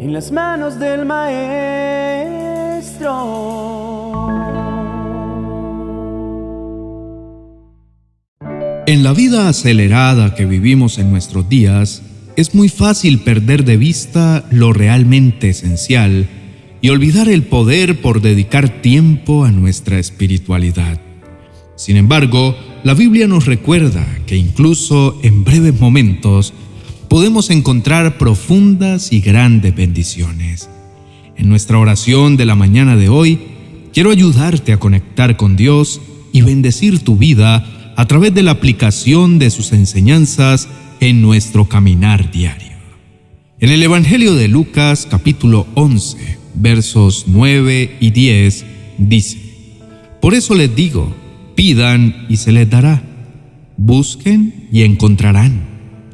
en las manos del Maestro. En la vida acelerada que vivimos en nuestros días, es muy fácil perder de vista lo realmente esencial y olvidar el poder por dedicar tiempo a nuestra espiritualidad. Sin embargo, la Biblia nos recuerda que incluso en breves momentos podemos encontrar profundas y grandes bendiciones. En nuestra oración de la mañana de hoy, quiero ayudarte a conectar con Dios y bendecir tu vida a través de la aplicación de sus enseñanzas en nuestro caminar diario. En el Evangelio de Lucas capítulo 11, versos 9 y 10, dice, Por eso les digo, pidan y se les dará, busquen y encontrarán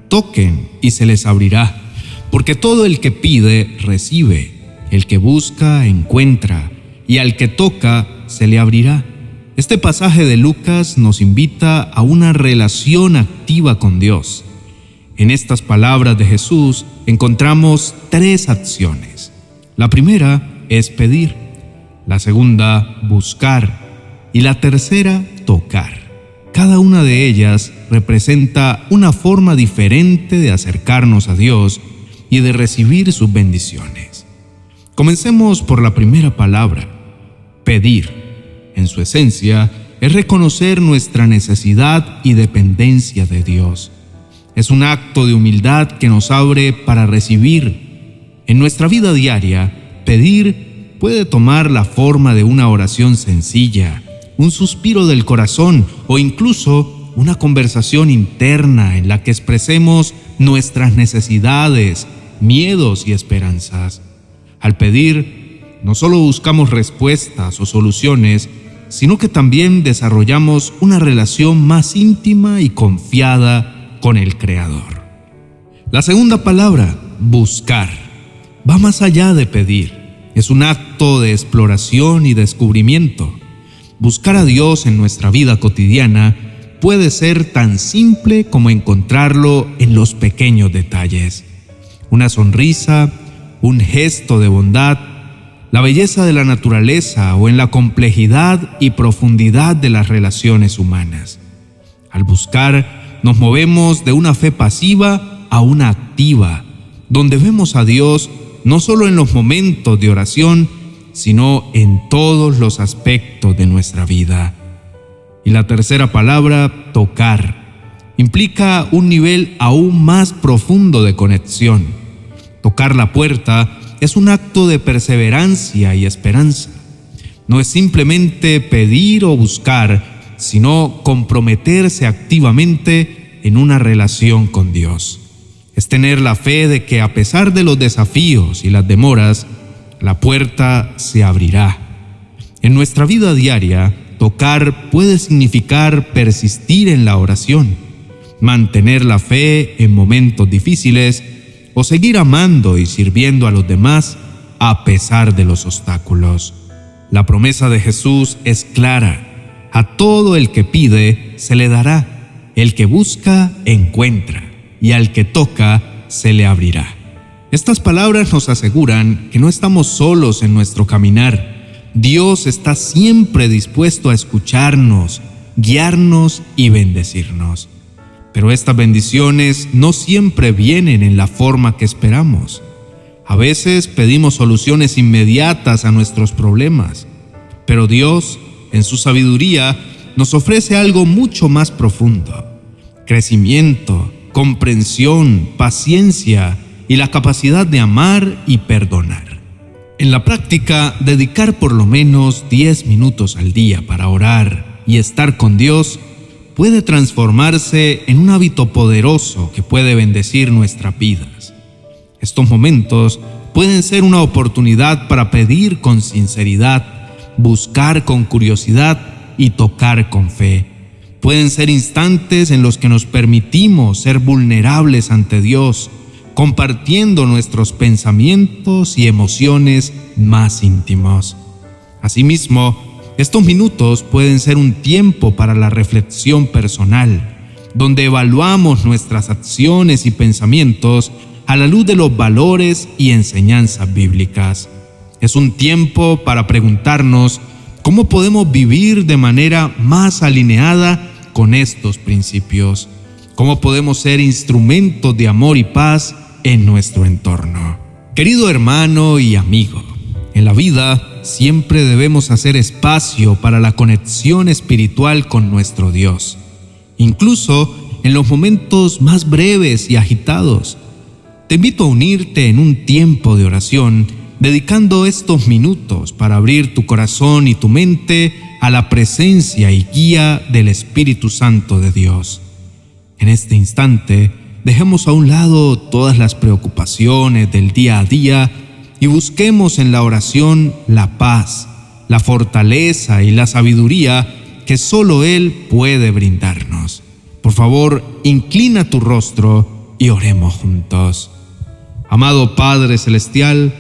toquen y se les abrirá, porque todo el que pide, recibe, el que busca, encuentra, y al que toca, se le abrirá. Este pasaje de Lucas nos invita a una relación activa con Dios. En estas palabras de Jesús encontramos tres acciones. La primera es pedir, la segunda buscar y la tercera tocar. Cada una de ellas representa una forma diferente de acercarnos a Dios y de recibir sus bendiciones. Comencemos por la primera palabra, pedir. En su esencia, es reconocer nuestra necesidad y dependencia de Dios. Es un acto de humildad que nos abre para recibir. En nuestra vida diaria, pedir puede tomar la forma de una oración sencilla, un suspiro del corazón o incluso una conversación interna en la que expresemos nuestras necesidades, miedos y esperanzas. Al pedir, no solo buscamos respuestas o soluciones, sino que también desarrollamos una relación más íntima y confiada con el Creador. La segunda palabra, buscar, va más allá de pedir. Es un acto de exploración y descubrimiento. Buscar a Dios en nuestra vida cotidiana puede ser tan simple como encontrarlo en los pequeños detalles. Una sonrisa, un gesto de bondad, la belleza de la naturaleza o en la complejidad y profundidad de las relaciones humanas. Al buscar, nos movemos de una fe pasiva a una activa, donde vemos a Dios no solo en los momentos de oración, sino en todos los aspectos de nuestra vida. Y la tercera palabra, tocar, implica un nivel aún más profundo de conexión. Tocar la puerta es un acto de perseverancia y esperanza. No es simplemente pedir o buscar, sino comprometerse activamente en una relación con Dios. Es tener la fe de que a pesar de los desafíos y las demoras, la puerta se abrirá. En nuestra vida diaria, tocar puede significar persistir en la oración, mantener la fe en momentos difíciles o seguir amando y sirviendo a los demás a pesar de los obstáculos. La promesa de Jesús es clara. A todo el que pide se le dará, el que busca encuentra, y al que toca se le abrirá. Estas palabras nos aseguran que no estamos solos en nuestro caminar. Dios está siempre dispuesto a escucharnos, guiarnos y bendecirnos. Pero estas bendiciones no siempre vienen en la forma que esperamos. A veces pedimos soluciones inmediatas a nuestros problemas, pero Dios, en su sabiduría, nos ofrece algo mucho más profundo. Crecimiento, comprensión, paciencia, y la capacidad de amar y perdonar. En la práctica, dedicar por lo menos 10 minutos al día para orar y estar con Dios puede transformarse en un hábito poderoso que puede bendecir nuestras vidas. Estos momentos pueden ser una oportunidad para pedir con sinceridad, buscar con curiosidad y tocar con fe. Pueden ser instantes en los que nos permitimos ser vulnerables ante Dios compartiendo nuestros pensamientos y emociones más íntimos. Asimismo, estos minutos pueden ser un tiempo para la reflexión personal, donde evaluamos nuestras acciones y pensamientos a la luz de los valores y enseñanzas bíblicas. Es un tiempo para preguntarnos cómo podemos vivir de manera más alineada con estos principios, cómo podemos ser instrumentos de amor y paz en nuestro entorno. Querido hermano y amigo, en la vida siempre debemos hacer espacio para la conexión espiritual con nuestro Dios, incluso en los momentos más breves y agitados. Te invito a unirte en un tiempo de oración, dedicando estos minutos para abrir tu corazón y tu mente a la presencia y guía del Espíritu Santo de Dios. En este instante, dejemos a un lado todas las preocupaciones del día a día y busquemos en la oración la paz, la fortaleza y la sabiduría que solo Él puede brindarnos. Por favor, inclina tu rostro y oremos juntos. Amado Padre Celestial,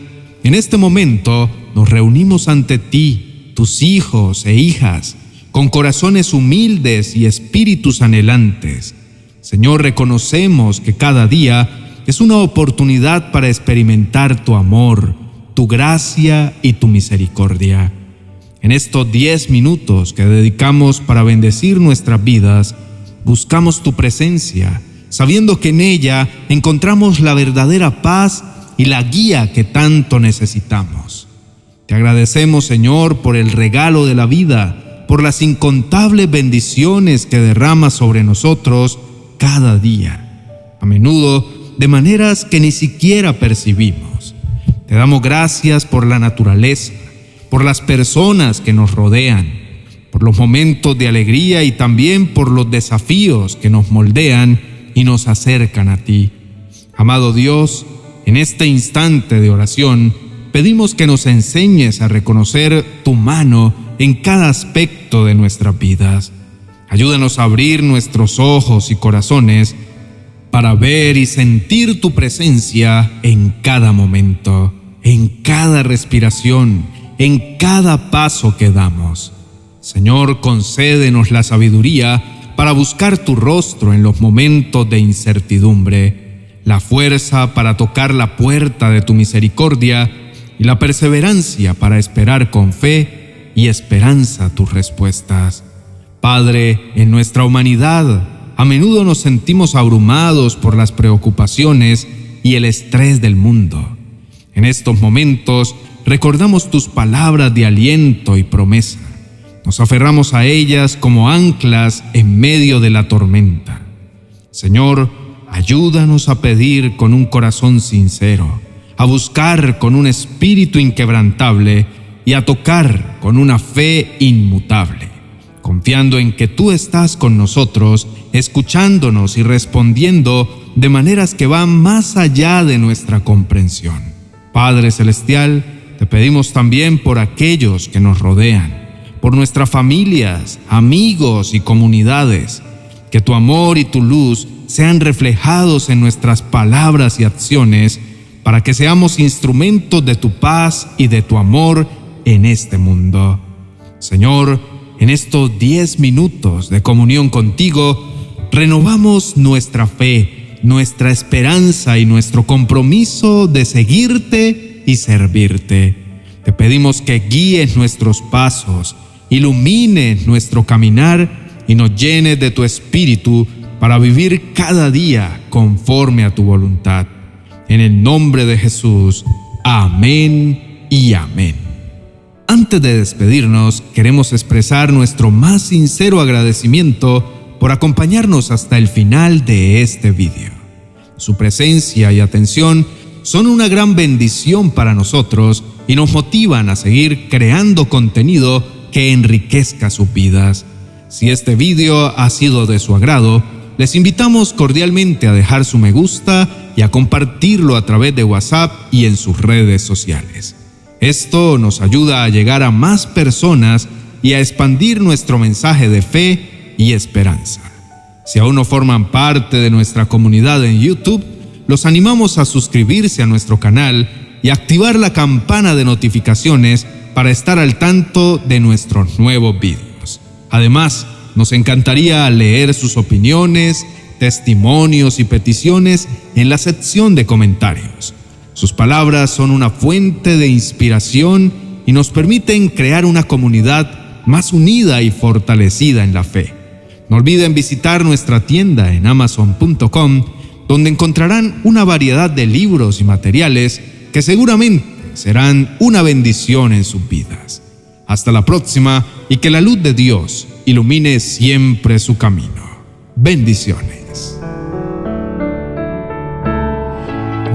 en este momento nos reunimos ante ti, tus hijos e hijas, con corazones humildes y espíritus anhelantes. Señor, reconocemos que cada día es una oportunidad para experimentar tu amor, tu gracia y tu misericordia. En estos diez minutos que dedicamos para bendecir nuestras vidas, buscamos tu presencia, sabiendo que en ella encontramos la verdadera paz y la guía que tanto necesitamos. Te agradecemos, Señor, por el regalo de la vida, por las incontables bendiciones que derramas sobre nosotros cada día. A menudo de maneras que ni siquiera percibimos. Te damos gracias por la naturaleza, por las personas que nos rodean, por los momentos de alegría y también por los desafíos que nos moldean y nos acercan a ti. Amado Dios, en este instante de oración, pedimos que nos enseñes a reconocer tu mano en cada aspecto de nuestras vidas. Ayúdanos a abrir nuestros ojos y corazones para ver y sentir tu presencia en cada momento, en cada respiración, en cada paso que damos. Señor, concédenos la sabiduría para buscar tu rostro en los momentos de incertidumbre, la fuerza para tocar la puerta de tu misericordia y la perseverancia para esperar con fe y esperanza tus respuestas. Padre, en nuestra humanidad, a menudo nos sentimos abrumados por las preocupaciones y el estrés del mundo. En estos momentos recordamos tus palabras de aliento y promesa. Nos aferramos a ellas como anclas en medio de la tormenta. Señor, ayúdanos a pedir con un corazón sincero, a buscar con un espíritu inquebrantable y a tocar con una fe inmutable confiando en que tú estás con nosotros, escuchándonos y respondiendo de maneras que van más allá de nuestra comprensión. Padre Celestial, te pedimos también por aquellos que nos rodean, por nuestras familias, amigos y comunidades, que tu amor y tu luz sean reflejados en nuestras palabras y acciones, para que seamos instrumentos de tu paz y de tu amor en este mundo. Señor, en estos 10 minutos de comunión contigo, renovamos nuestra fe, nuestra esperanza y nuestro compromiso de seguirte y servirte. Te pedimos que guíes nuestros pasos, ilumines nuestro caminar y nos llenes de tu espíritu para vivir cada día conforme a tu voluntad. En el nombre de Jesús, amén y amén. Antes de despedirnos, queremos expresar nuestro más sincero agradecimiento por acompañarnos hasta el final de este vídeo. Su presencia y atención son una gran bendición para nosotros y nos motivan a seguir creando contenido que enriquezca sus vidas. Si este vídeo ha sido de su agrado, les invitamos cordialmente a dejar su me gusta y a compartirlo a través de WhatsApp y en sus redes sociales. Esto nos ayuda a llegar a más personas y a expandir nuestro mensaje de fe y esperanza. Si aún no forman parte de nuestra comunidad en YouTube, los animamos a suscribirse a nuestro canal y activar la campana de notificaciones para estar al tanto de nuestros nuevos vídeos. Además, nos encantaría leer sus opiniones, testimonios y peticiones en la sección de comentarios. Sus palabras son una fuente de inspiración y nos permiten crear una comunidad más unida y fortalecida en la fe. No olviden visitar nuestra tienda en amazon.com, donde encontrarán una variedad de libros y materiales que seguramente serán una bendición en sus vidas. Hasta la próxima y que la luz de Dios ilumine siempre su camino. Bendiciones.